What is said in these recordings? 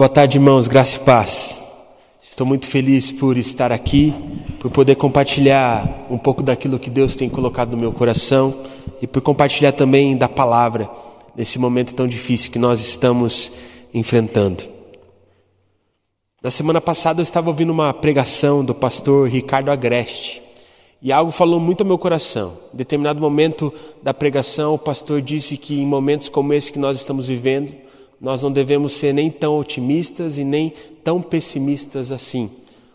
Boa tarde, irmãos, graça e paz. Estou muito feliz por estar aqui, por poder compartilhar um pouco daquilo que Deus tem colocado no meu coração e por compartilhar também da palavra nesse momento tão difícil que nós estamos enfrentando. Na semana passada eu estava ouvindo uma pregação do pastor Ricardo Agreste e algo falou muito ao meu coração. Em determinado momento da pregação, o pastor disse que em momentos como esse que nós estamos vivendo, nós não devemos ser nem tão otimistas e nem tão pessimistas assim.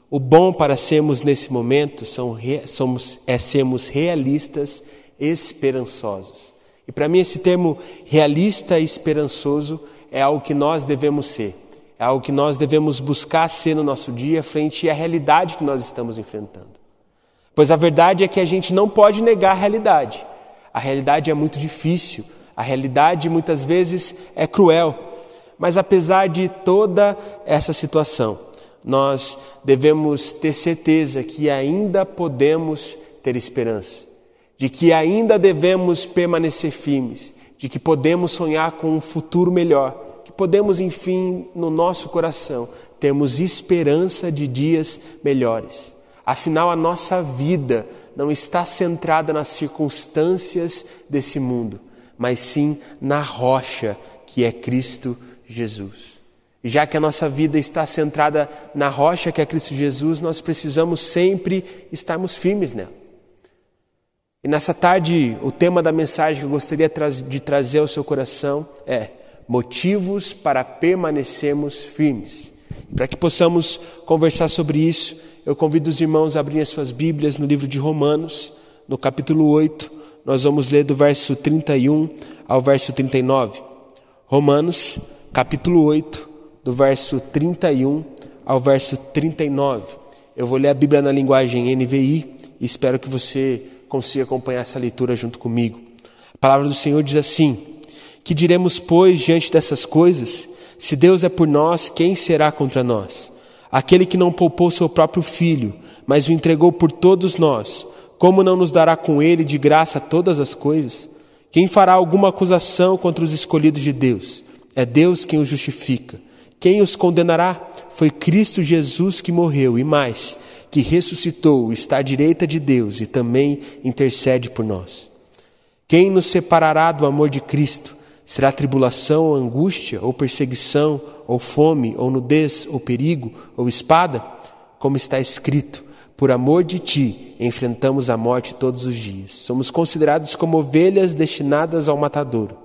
O bom para sermos nesse momento são, somos, é sermos realistas, esperançosos. E para mim, esse termo realista e esperançoso é algo que nós devemos ser, é algo que nós devemos buscar ser no nosso dia frente à realidade que nós estamos enfrentando. Pois a verdade é que a gente não pode negar a realidade. A realidade é muito difícil, a realidade muitas vezes é cruel. Mas apesar de toda essa situação, nós devemos ter certeza que ainda podemos ter esperança, de que ainda devemos permanecer firmes, de que podemos sonhar com um futuro melhor, que podemos, enfim, no nosso coração, termos esperança de dias melhores. Afinal, a nossa vida não está centrada nas circunstâncias desse mundo, mas sim na rocha que é Cristo Jesus. E já que a nossa vida está centrada na rocha que é Cristo Jesus, nós precisamos sempre estarmos firmes nela. E nessa tarde, o tema da mensagem que eu gostaria de trazer ao seu coração é motivos para permanecermos firmes. E para que possamos conversar sobre isso, eu convido os irmãos a abrirem as suas Bíblias no livro de Romanos, no capítulo 8, nós vamos ler do verso 31 ao verso 39. Romanos capítulo 8, do verso 31 ao verso 39. Eu vou ler a Bíblia na linguagem NVI e espero que você consiga acompanhar essa leitura junto comigo. A palavra do Senhor diz assim: Que diremos, pois, diante dessas coisas? Se Deus é por nós, quem será contra nós? Aquele que não poupou seu próprio filho, mas o entregou por todos nós, como não nos dará com ele de graça todas as coisas? Quem fará alguma acusação contra os escolhidos de Deus? É Deus quem os justifica. Quem os condenará? Foi Cristo Jesus que morreu e mais, que ressuscitou, está à direita de Deus e também intercede por nós. Quem nos separará do amor de Cristo? Será tribulação ou angústia, ou perseguição, ou fome, ou nudez, ou perigo, ou espada? Como está escrito: Por amor de ti enfrentamos a morte todos os dias. Somos considerados como ovelhas destinadas ao matadouro.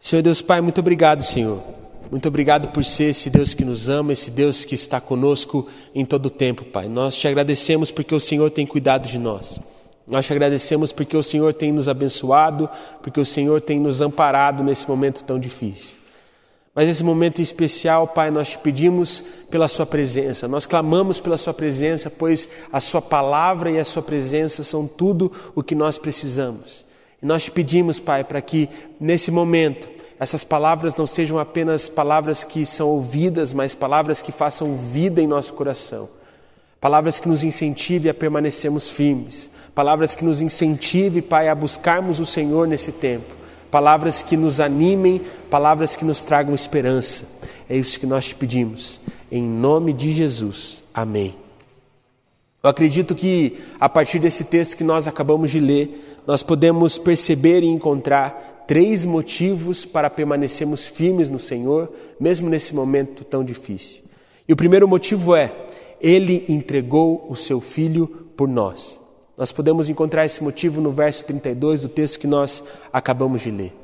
Senhor Deus Pai, muito obrigado, Senhor. Muito obrigado por ser esse Deus que nos ama, esse Deus que está conosco em todo o tempo, Pai. Nós te agradecemos porque o Senhor tem cuidado de nós. Nós te agradecemos porque o Senhor tem nos abençoado, porque o Senhor tem nos amparado nesse momento tão difícil. Mas nesse momento especial, Pai, nós te pedimos pela Sua presença, nós clamamos pela Sua presença, pois a Sua palavra e a Sua presença são tudo o que nós precisamos. E nós pedimos, Pai, para que nesse momento essas palavras não sejam apenas palavras que são ouvidas, mas palavras que façam vida em nosso coração. Palavras que nos incentive a permanecermos firmes. Palavras que nos incentive, Pai, a buscarmos o Senhor nesse tempo. Palavras que nos animem, palavras que nos tragam esperança. É isso que nós te pedimos. Em nome de Jesus. Amém. Eu acredito que a partir desse texto que nós acabamos de ler, nós podemos perceber e encontrar três motivos para permanecermos firmes no Senhor, mesmo nesse momento tão difícil. E o primeiro motivo é: Ele entregou o seu Filho por nós. Nós podemos encontrar esse motivo no verso 32 do texto que nós acabamos de ler.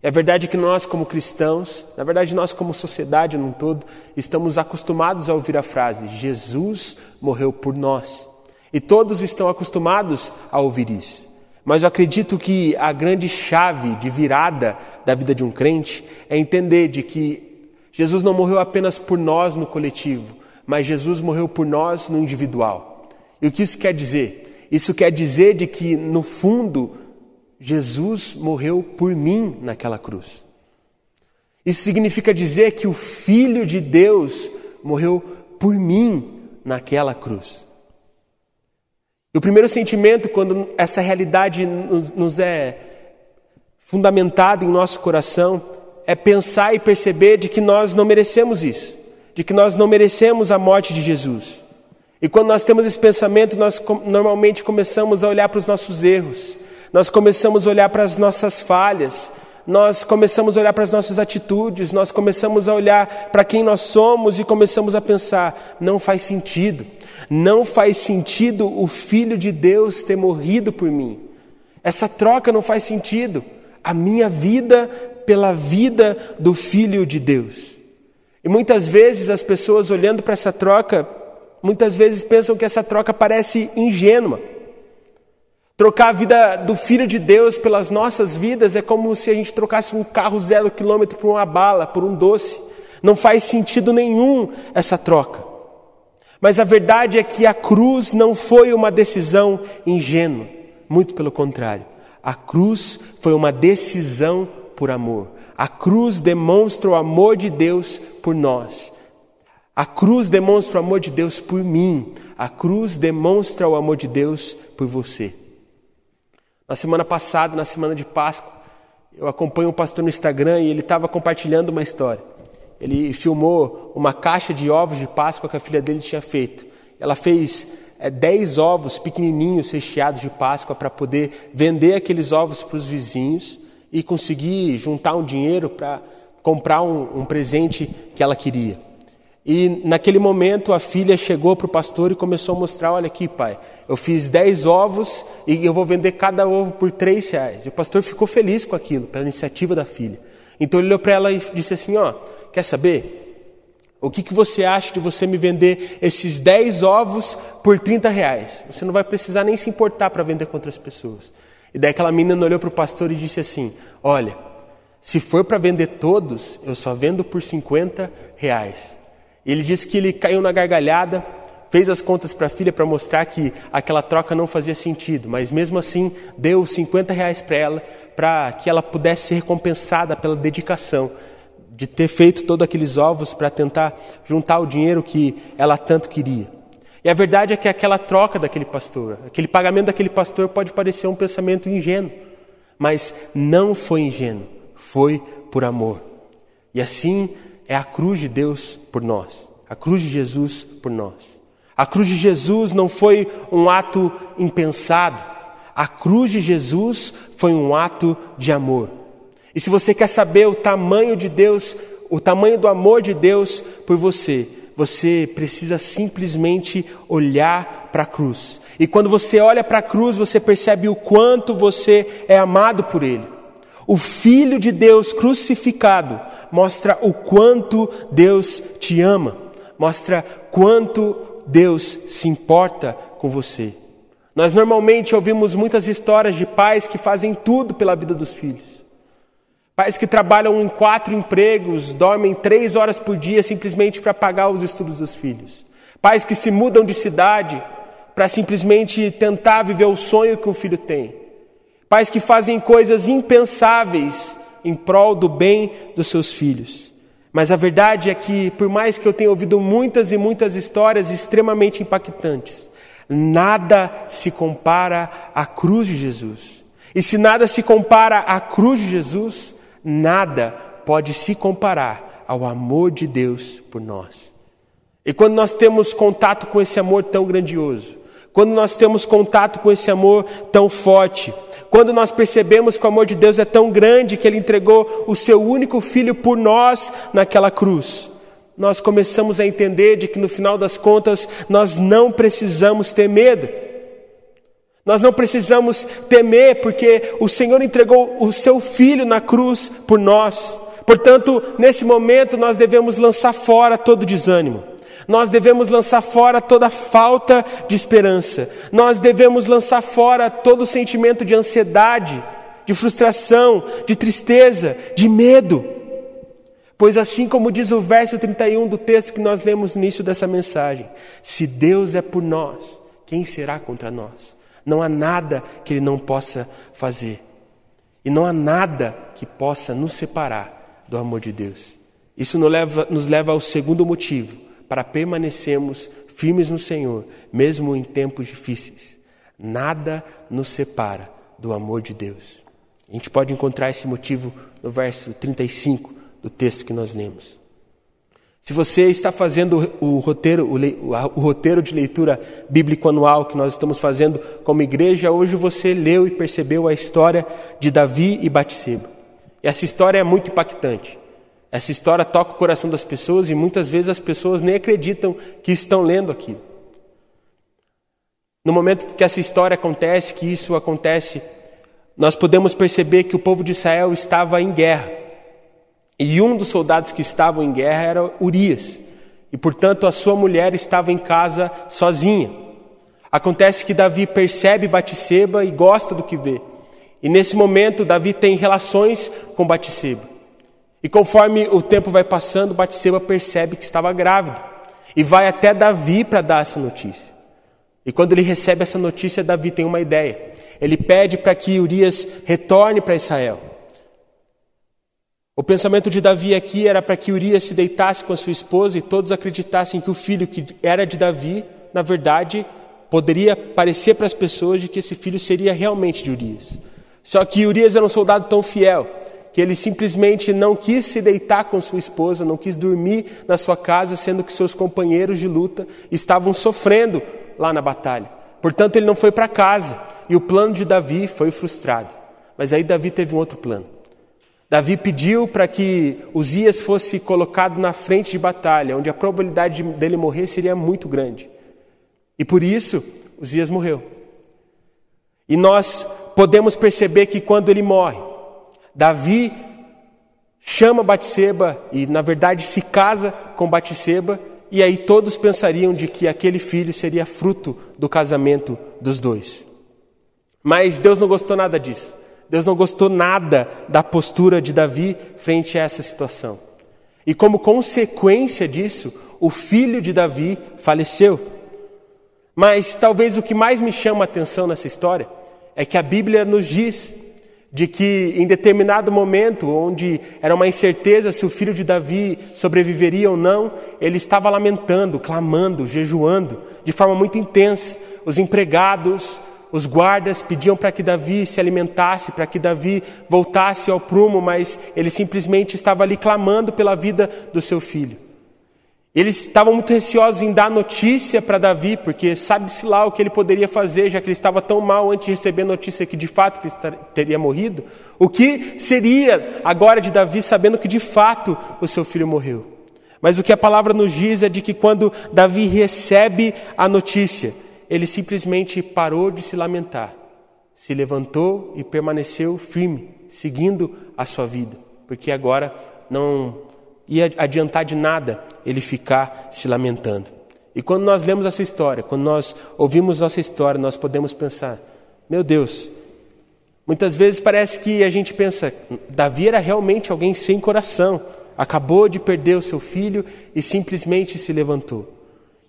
A verdade é que nós, como cristãos, na verdade, nós, como sociedade num todo, estamos acostumados a ouvir a frase: Jesus morreu por nós. E todos estão acostumados a ouvir isso. Mas eu acredito que a grande chave de virada da vida de um crente é entender de que Jesus não morreu apenas por nós no coletivo, mas Jesus morreu por nós no individual. E o que isso quer dizer? Isso quer dizer de que, no fundo, Jesus morreu por mim naquela cruz. Isso significa dizer que o Filho de Deus morreu por mim naquela cruz. E o primeiro sentimento, quando essa realidade nos, nos é fundamentada em nosso coração, é pensar e perceber de que nós não merecemos isso, de que nós não merecemos a morte de Jesus. E quando nós temos esse pensamento, nós normalmente começamos a olhar para os nossos erros, nós começamos a olhar para as nossas falhas, nós começamos a olhar para as nossas atitudes, nós começamos a olhar para quem nós somos e começamos a pensar: não faz sentido, não faz sentido o Filho de Deus ter morrido por mim. Essa troca não faz sentido. A minha vida pela vida do Filho de Deus. E muitas vezes as pessoas olhando para essa troca, muitas vezes pensam que essa troca parece ingênua. Trocar a vida do Filho de Deus pelas nossas vidas é como se a gente trocasse um carro zero quilômetro por uma bala, por um doce. Não faz sentido nenhum essa troca. Mas a verdade é que a cruz não foi uma decisão ingênua, muito pelo contrário. A cruz foi uma decisão por amor. A cruz demonstra o amor de Deus por nós. A cruz demonstra o amor de Deus por mim. A cruz demonstra o amor de Deus por você. Na semana passada, na semana de Páscoa, eu acompanho um pastor no Instagram e ele estava compartilhando uma história. Ele filmou uma caixa de ovos de Páscoa que a filha dele tinha feito. Ela fez é, dez ovos pequenininhos recheados de Páscoa para poder vender aqueles ovos para os vizinhos e conseguir juntar um dinheiro para comprar um, um presente que ela queria. E naquele momento a filha chegou para o pastor e começou a mostrar: Olha aqui, pai, eu fiz dez ovos e eu vou vender cada ovo por três reais. E o pastor ficou feliz com aquilo, pela iniciativa da filha. Então ele olhou para ela e disse assim: Ó, quer saber? O que, que você acha de você me vender esses dez ovos por 30 reais? Você não vai precisar nem se importar para vender com outras pessoas. E daí aquela menina olhou para o pastor e disse assim: Olha, se for para vender todos, eu só vendo por 50 reais. Ele disse que ele caiu na gargalhada, fez as contas para a filha para mostrar que aquela troca não fazia sentido, mas mesmo assim deu 50 reais para ela, para que ela pudesse ser recompensada pela dedicação de ter feito todos aqueles ovos para tentar juntar o dinheiro que ela tanto queria. E a verdade é que aquela troca daquele pastor, aquele pagamento daquele pastor pode parecer um pensamento ingênuo, mas não foi ingênuo, foi por amor. E assim é a cruz de Deus por nós, a cruz de Jesus por nós. A cruz de Jesus não foi um ato impensado, a cruz de Jesus foi um ato de amor. E se você quer saber o tamanho de Deus, o tamanho do amor de Deus por você, você precisa simplesmente olhar para a cruz. E quando você olha para a cruz, você percebe o quanto você é amado por Ele. O Filho de Deus crucificado mostra o quanto Deus te ama, mostra quanto Deus se importa com você. Nós normalmente ouvimos muitas histórias de pais que fazem tudo pela vida dos filhos. Pais que trabalham em quatro empregos, dormem três horas por dia simplesmente para pagar os estudos dos filhos. Pais que se mudam de cidade para simplesmente tentar viver o sonho que o filho tem. Pais que fazem coisas impensáveis em prol do bem dos seus filhos. Mas a verdade é que, por mais que eu tenha ouvido muitas e muitas histórias extremamente impactantes, nada se compara à cruz de Jesus. E se nada se compara à cruz de Jesus, nada pode se comparar ao amor de Deus por nós. E quando nós temos contato com esse amor tão grandioso, quando nós temos contato com esse amor tão forte, quando nós percebemos que o amor de Deus é tão grande que Ele entregou o Seu único Filho por nós naquela cruz, nós começamos a entender de que no final das contas nós não precisamos ter medo. Nós não precisamos temer, porque o Senhor entregou o Seu Filho na cruz por nós. Portanto, nesse momento nós devemos lançar fora todo desânimo. Nós devemos lançar fora toda falta de esperança. Nós devemos lançar fora todo sentimento de ansiedade, de frustração, de tristeza, de medo. Pois assim como diz o verso 31 do texto que nós lemos no início dessa mensagem, se Deus é por nós, quem será contra nós? Não há nada que Ele não possa fazer. E não há nada que possa nos separar do amor de Deus. Isso nos leva, nos leva ao segundo motivo para permanecermos firmes no Senhor, mesmo em tempos difíceis. Nada nos separa do amor de Deus. A gente pode encontrar esse motivo no verso 35 do texto que nós lemos. Se você está fazendo o roteiro, o, o, roteiro de leitura bíblico anual que nós estamos fazendo como igreja, hoje você leu e percebeu a história de Davi e Batseba. E essa história é muito impactante. Essa história toca o coração das pessoas e muitas vezes as pessoas nem acreditam que estão lendo aquilo. No momento que essa história acontece, que isso acontece, nós podemos perceber que o povo de Israel estava em guerra. E um dos soldados que estavam em guerra era Urias. E, portanto, a sua mulher estava em casa sozinha. Acontece que Davi percebe Batseba e gosta do que vê. E nesse momento, Davi tem relações com Batseba. E conforme o tempo vai passando, Batseba percebe que estava grávida. E vai até Davi para dar essa notícia. E quando ele recebe essa notícia, Davi tem uma ideia. Ele pede para que Urias retorne para Israel. O pensamento de Davi aqui era para que Urias se deitasse com a sua esposa e todos acreditassem que o filho que era de Davi, na verdade, poderia parecer para as pessoas de que esse filho seria realmente de Urias. Só que Urias era um soldado tão fiel que ele simplesmente não quis se deitar com sua esposa, não quis dormir na sua casa, sendo que seus companheiros de luta estavam sofrendo lá na batalha. Portanto, ele não foi para casa e o plano de Davi foi frustrado. Mas aí Davi teve um outro plano. Davi pediu para que Uzias fosse colocado na frente de batalha, onde a probabilidade dele morrer seria muito grande. E por isso, Uzias morreu. E nós podemos perceber que quando ele morre, Davi chama Batseba e, na verdade, se casa com Batseba, e aí todos pensariam de que aquele filho seria fruto do casamento dos dois. Mas Deus não gostou nada disso. Deus não gostou nada da postura de Davi frente a essa situação. E como consequência disso, o filho de Davi faleceu. Mas talvez o que mais me chama a atenção nessa história é que a Bíblia nos diz de que em determinado momento, onde era uma incerteza se o filho de Davi sobreviveria ou não, ele estava lamentando, clamando, jejuando, de forma muito intensa. Os empregados, os guardas pediam para que Davi se alimentasse, para que Davi voltasse ao prumo, mas ele simplesmente estava ali clamando pela vida do seu filho. Eles estavam muito receosos em dar notícia para Davi, porque sabe-se lá o que ele poderia fazer, já que ele estava tão mal antes de receber notícia que de fato ele teria morrido. O que seria agora de Davi sabendo que de fato o seu filho morreu? Mas o que a palavra nos diz é de que quando Davi recebe a notícia, ele simplesmente parou de se lamentar, se levantou e permaneceu firme, seguindo a sua vida, porque agora não ia adiantar de nada ele ficar se lamentando. E quando nós lemos essa história, quando nós ouvimos essa história, nós podemos pensar: meu Deus, muitas vezes parece que a gente pensa, Davi era realmente alguém sem coração, acabou de perder o seu filho e simplesmente se levantou.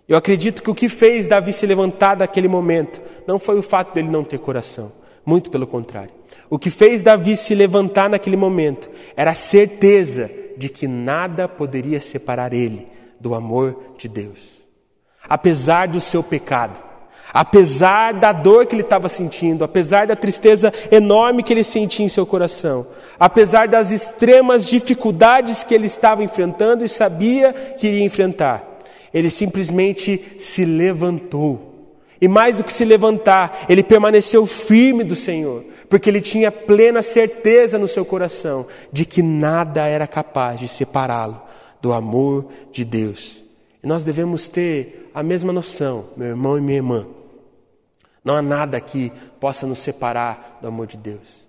Eu acredito que o que fez Davi se levantar daquele momento não foi o fato dele não ter coração, muito pelo contrário. O que fez Davi se levantar naquele momento era a certeza de que nada poderia separar ele do amor de Deus. Apesar do seu pecado, apesar da dor que ele estava sentindo, apesar da tristeza enorme que ele sentia em seu coração, apesar das extremas dificuldades que ele estava enfrentando e sabia que iria enfrentar, ele simplesmente se levantou. E mais do que se levantar, ele permaneceu firme do Senhor, porque ele tinha plena certeza no seu coração de que nada era capaz de separá-lo do amor de Deus. E nós devemos ter a mesma noção, meu irmão e minha irmã. Não há nada que possa nos separar do amor de Deus.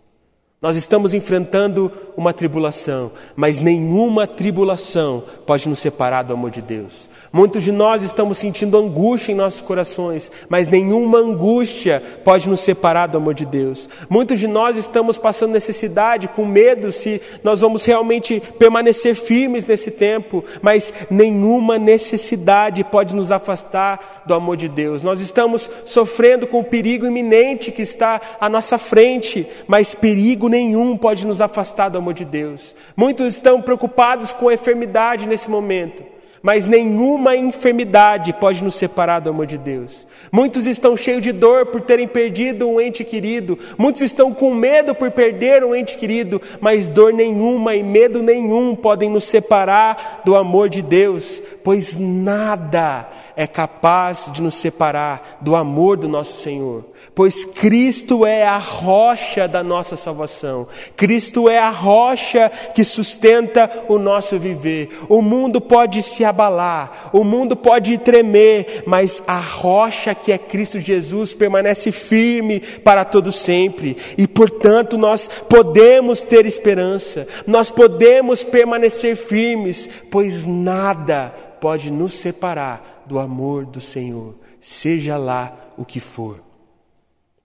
Nós estamos enfrentando uma tribulação, mas nenhuma tribulação pode nos separar do amor de Deus. Muitos de nós estamos sentindo angústia em nossos corações, mas nenhuma angústia pode nos separar do amor de Deus. Muitos de nós estamos passando necessidade, com medo se nós vamos realmente permanecer firmes nesse tempo, mas nenhuma necessidade pode nos afastar do amor de Deus. Nós estamos sofrendo com o perigo iminente que está à nossa frente, mas perigo nenhum pode nos afastar do amor de Deus. Muitos estão preocupados com a enfermidade nesse momento mas nenhuma enfermidade pode nos separar do amor de Deus. Muitos estão cheios de dor por terem perdido um ente querido, muitos estão com medo por perder um ente querido, mas dor nenhuma e medo nenhum podem nos separar do amor de Deus, pois nada é capaz de nos separar do amor do nosso Senhor, pois Cristo é a rocha da nossa salvação, Cristo é a rocha que sustenta o nosso viver. O mundo pode se abalar, o mundo pode tremer, mas a rocha que é Cristo Jesus permanece firme para todo sempre, e portanto nós podemos ter esperança, nós podemos permanecer firmes, pois nada pode nos separar do amor do Senhor, seja lá o que for.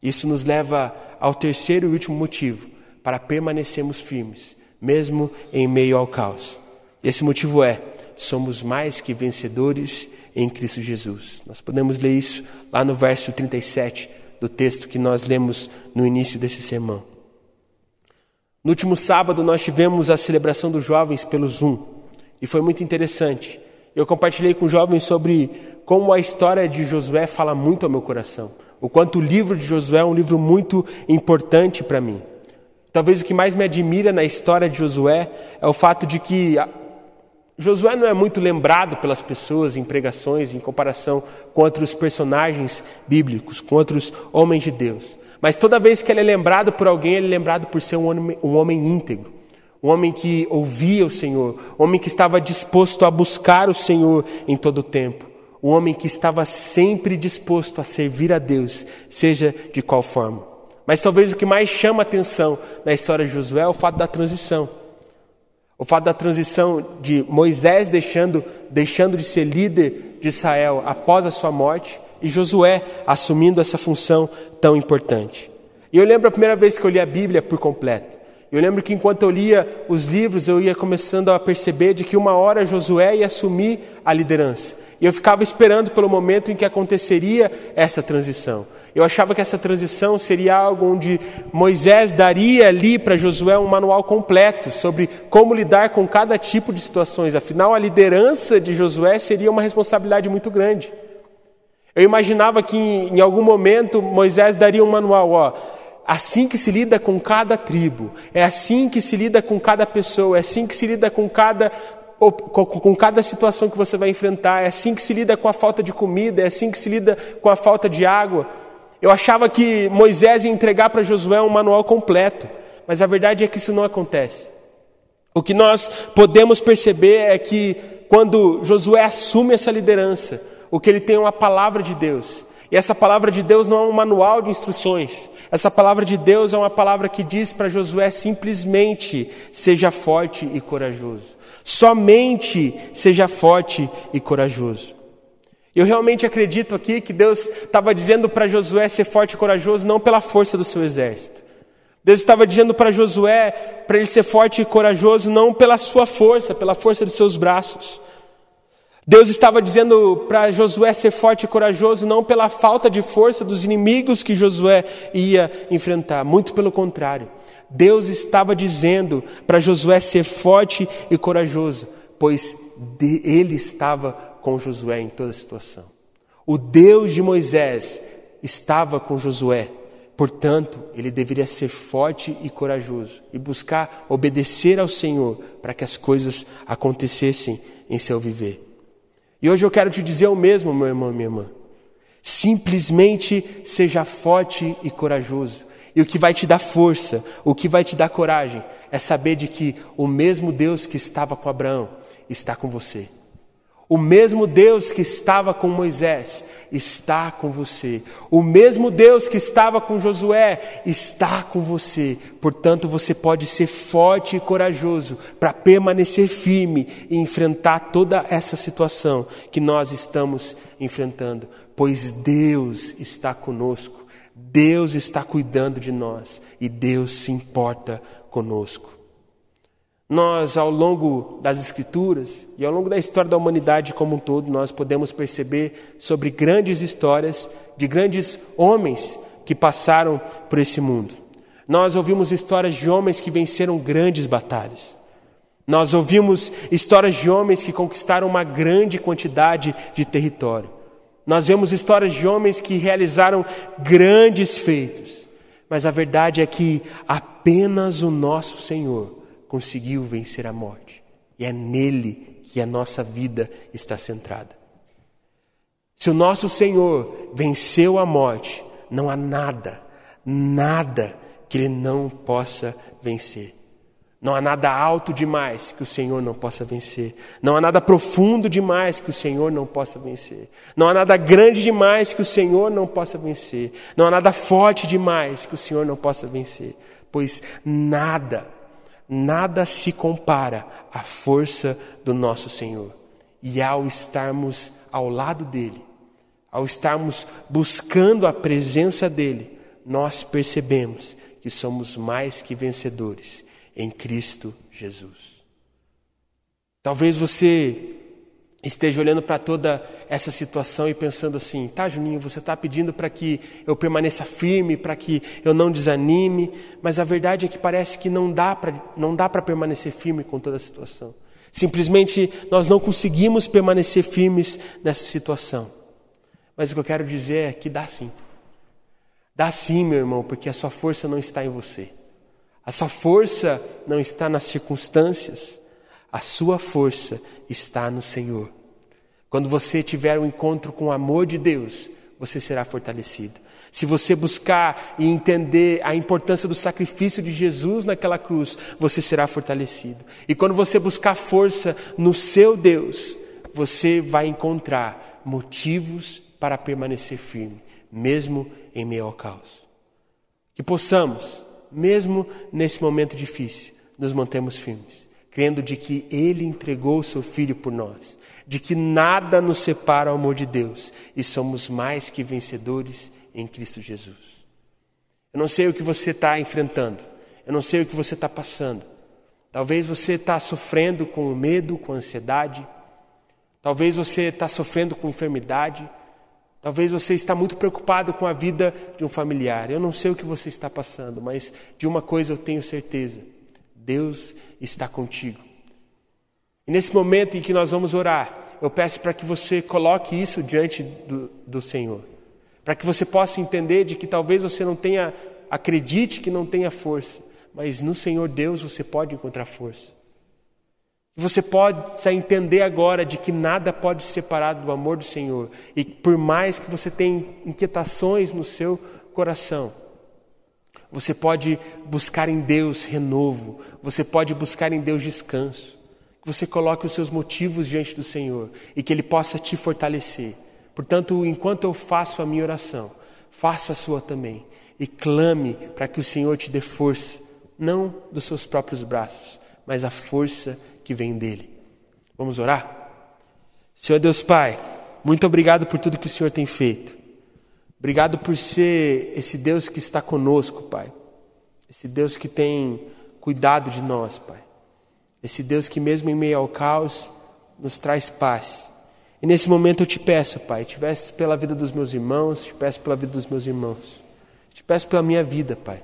Isso nos leva ao terceiro e último motivo para permanecermos firmes, mesmo em meio ao caos. Esse motivo é somos mais que vencedores em Cristo Jesus. Nós podemos ler isso lá no verso 37 do texto que nós lemos no início desse sermão. No último sábado nós tivemos a celebração dos jovens pelo Zoom e foi muito interessante. Eu compartilhei com jovens sobre como a história de Josué fala muito ao meu coração. O quanto o livro de Josué é um livro muito importante para mim. Talvez o que mais me admira na história de Josué é o fato de que Josué não é muito lembrado pelas pessoas em pregações em comparação com outros personagens bíblicos, com outros homens de Deus. Mas toda vez que ele é lembrado por alguém, ele é lembrado por ser um homem, um homem íntegro, um homem que ouvia o Senhor, um homem que estava disposto a buscar o Senhor em todo o tempo, um homem que estava sempre disposto a servir a Deus, seja de qual forma. Mas talvez o que mais chama atenção na história de Josué é o fato da transição. O fato da transição de Moisés deixando, deixando de ser líder de Israel após a sua morte e Josué assumindo essa função tão importante. E eu lembro a primeira vez que eu li a Bíblia por completo. Eu lembro que enquanto eu lia os livros, eu ia começando a perceber de que uma hora Josué ia assumir a liderança. E eu ficava esperando pelo momento em que aconteceria essa transição. Eu achava que essa transição seria algo onde Moisés daria ali para Josué um manual completo sobre como lidar com cada tipo de situações. Afinal, a liderança de Josué seria uma responsabilidade muito grande. Eu imaginava que em algum momento Moisés daria um manual, ó, assim que se lida com cada tribo, é assim que se lida com cada pessoa, é assim que se lida com cada com cada situação que você vai enfrentar, é assim que se lida com a falta de comida, é assim que se lida com a falta de água. Eu achava que Moisés ia entregar para Josué um manual completo, mas a verdade é que isso não acontece. O que nós podemos perceber é que quando Josué assume essa liderança, o que ele tem é uma palavra de Deus. E essa palavra de Deus não é um manual de instruções. Essa palavra de Deus é uma palavra que diz para Josué simplesmente: seja forte e corajoso. Somente seja forte e corajoso. Eu realmente acredito aqui que Deus estava dizendo para Josué ser forte e corajoso não pela força do seu exército. Deus estava dizendo para Josué para ele ser forte e corajoso não pela sua força, pela força dos seus braços. Deus estava dizendo para Josué ser forte e corajoso não pela falta de força dos inimigos que Josué ia enfrentar, muito pelo contrário. Deus estava dizendo para Josué ser forte e corajoso, pois ele estava com Josué em toda situação. O Deus de Moisés estava com Josué, portanto, ele deveria ser forte e corajoso e buscar obedecer ao Senhor para que as coisas acontecessem em seu viver. E hoje eu quero te dizer o mesmo, meu irmão minha irmã. Simplesmente seja forte e corajoso. E o que vai te dar força, o que vai te dar coragem, é saber de que o mesmo Deus que estava com Abraão está com você. O mesmo Deus que estava com Moisés está com você. O mesmo Deus que estava com Josué está com você. Portanto, você pode ser forte e corajoso para permanecer firme e enfrentar toda essa situação que nós estamos enfrentando, pois Deus está conosco. Deus está cuidando de nós e Deus se importa conosco. Nós, ao longo das Escrituras e ao longo da história da humanidade como um todo, nós podemos perceber sobre grandes histórias de grandes homens que passaram por esse mundo. Nós ouvimos histórias de homens que venceram grandes batalhas. Nós ouvimos histórias de homens que conquistaram uma grande quantidade de território. Nós vemos histórias de homens que realizaram grandes feitos. Mas a verdade é que apenas o nosso Senhor conseguiu vencer a morte. E é nele que a nossa vida está centrada. Se o nosso Senhor venceu a morte, não há nada, nada que ele não possa vencer. Não há nada alto demais que o Senhor não possa vencer. Não há nada profundo demais que o Senhor não possa vencer. Não há nada grande demais que o Senhor não possa vencer. Não há nada forte demais que o Senhor não possa vencer. Pois nada nada se compara à força do nosso Senhor. E ao estarmos ao lado dele, ao estarmos buscando a presença dele, nós percebemos que somos mais que vencedores em Cristo Jesus. Talvez você esteja olhando para toda essa situação e pensando assim: tá, Juninho, você está pedindo para que eu permaneça firme, para que eu não desanime, mas a verdade é que parece que não dá para permanecer firme com toda a situação. Simplesmente nós não conseguimos permanecer firmes nessa situação. Mas o que eu quero dizer é que dá sim. Dá sim, meu irmão, porque a sua força não está em você. A sua força não está nas circunstâncias. A sua força está no Senhor. Quando você tiver um encontro com o amor de Deus, você será fortalecido. Se você buscar e entender a importância do sacrifício de Jesus naquela cruz, você será fortalecido. E quando você buscar força no seu Deus, você vai encontrar motivos para permanecer firme, mesmo em meio ao caos. Que possamos, mesmo nesse momento difícil, nos mantermos firmes crendo de que Ele entregou o Seu Filho por nós, de que nada nos separa ao amor de Deus e somos mais que vencedores em Cristo Jesus. Eu não sei o que você está enfrentando, eu não sei o que você está passando. Talvez você está sofrendo com medo, com ansiedade, talvez você está sofrendo com enfermidade, talvez você está muito preocupado com a vida de um familiar. Eu não sei o que você está passando, mas de uma coisa eu tenho certeza Deus está contigo. E nesse momento em que nós vamos orar, eu peço para que você coloque isso diante do, do Senhor. Para que você possa entender de que talvez você não tenha, acredite que não tenha força, mas no Senhor Deus você pode encontrar força. Você pode entender agora de que nada pode separar do amor do Senhor. E por mais que você tenha inquietações no seu coração, você pode buscar em Deus renovo, você pode buscar em Deus descanso. Você coloque os seus motivos diante do Senhor e que Ele possa te fortalecer. Portanto, enquanto eu faço a minha oração, faça a sua também e clame para que o Senhor te dê força, não dos seus próprios braços, mas a força que vem dele. Vamos orar? Senhor Deus Pai, muito obrigado por tudo que o Senhor tem feito. Obrigado por ser esse Deus que está conosco, Pai. Esse Deus que tem cuidado de nós, Pai. Esse Deus que, mesmo em meio ao caos, nos traz paz. E nesse momento eu te peço, Pai, te peço pela vida dos meus irmãos, te peço pela vida dos meus irmãos, te peço pela minha vida, Pai,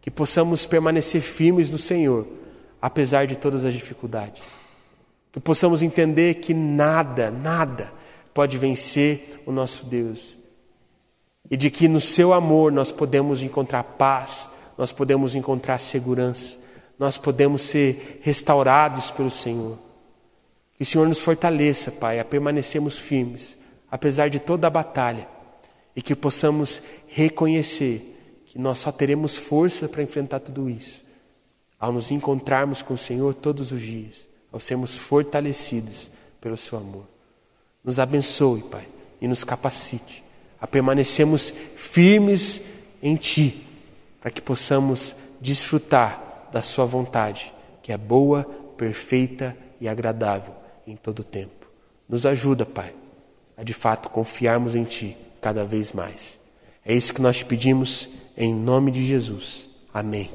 que possamos permanecer firmes no Senhor, apesar de todas as dificuldades. Que possamos entender que nada, nada pode vencer o nosso Deus e de que no seu amor nós podemos encontrar paz, nós podemos encontrar segurança, nós podemos ser restaurados pelo Senhor. Que o Senhor nos fortaleça, Pai, a permanecermos firmes, apesar de toda a batalha, e que possamos reconhecer que nós só teremos força para enfrentar tudo isso ao nos encontrarmos com o Senhor todos os dias, ao sermos fortalecidos pelo seu amor. Nos abençoe, Pai, e nos capacite a permanecermos firmes em Ti, para que possamos desfrutar da Sua vontade, que é boa, perfeita e agradável em todo o tempo. Nos ajuda, Pai, a de fato confiarmos em Ti cada vez mais. É isso que nós te pedimos em nome de Jesus. Amém.